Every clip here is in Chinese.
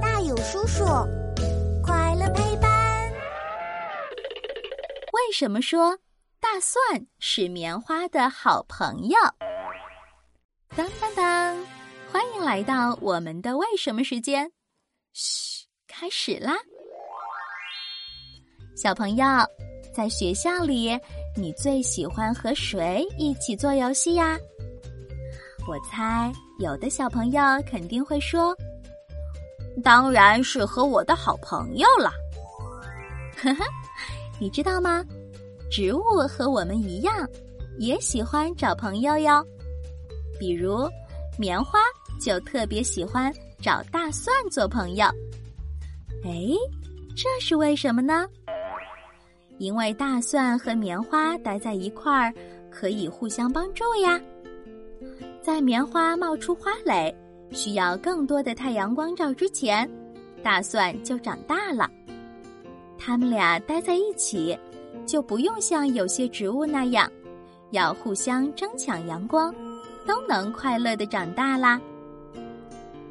大有叔叔，快乐陪伴。为什么说大蒜是棉花的好朋友？当当当！欢迎来到我们的为什么时间。嘘，开始啦！小朋友，在学校里，你最喜欢和谁一起做游戏呀？我猜有的小朋友肯定会说：“当然是和我的好朋友了。”呵呵，你知道吗？植物和我们一样，也喜欢找朋友哟。比如，棉花就特别喜欢找大蒜做朋友。哎，这是为什么呢？因为大蒜和棉花待在一块儿，可以互相帮助呀。在棉花冒出花蕾，需要更多的太阳光照之前，大蒜就长大了。它们俩待在一起，就不用像有些植物那样，要互相争抢阳光，都能快乐的长大啦。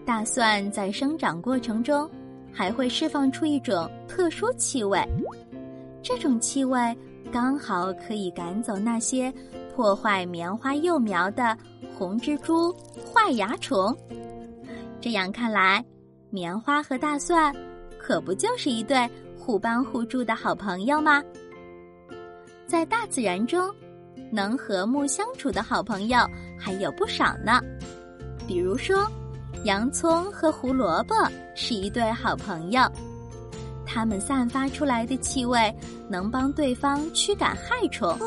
大蒜在生长过程中，还会释放出一种特殊气味，这种气味刚好可以赶走那些破坏棉花幼苗的。红蜘蛛、坏蚜虫，这样看来，棉花和大蒜可不就是一对互帮互助的好朋友吗？在大自然中，能和睦相处的好朋友还有不少呢。比如说，洋葱和胡萝卜是一对好朋友，它们散发出来的气味能帮对方驱赶害虫。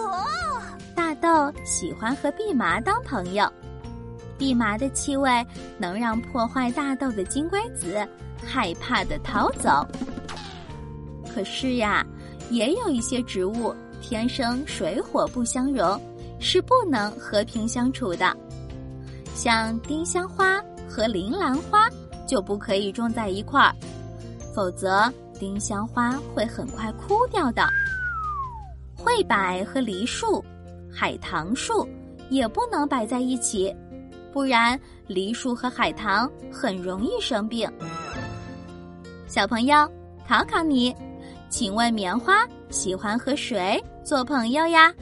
大豆喜欢和蓖麻当朋友，蓖麻的气味能让破坏大豆的金龟子害怕的逃走。可是呀，也有一些植物天生水火不相容，是不能和平相处的。像丁香花和铃兰花就不可以种在一块儿，否则丁香花会很快枯掉的。桧柏和梨树。海棠树也不能摆在一起，不然梨树和海棠很容易生病。小朋友，考考你，请问棉花喜欢和谁做朋友呀？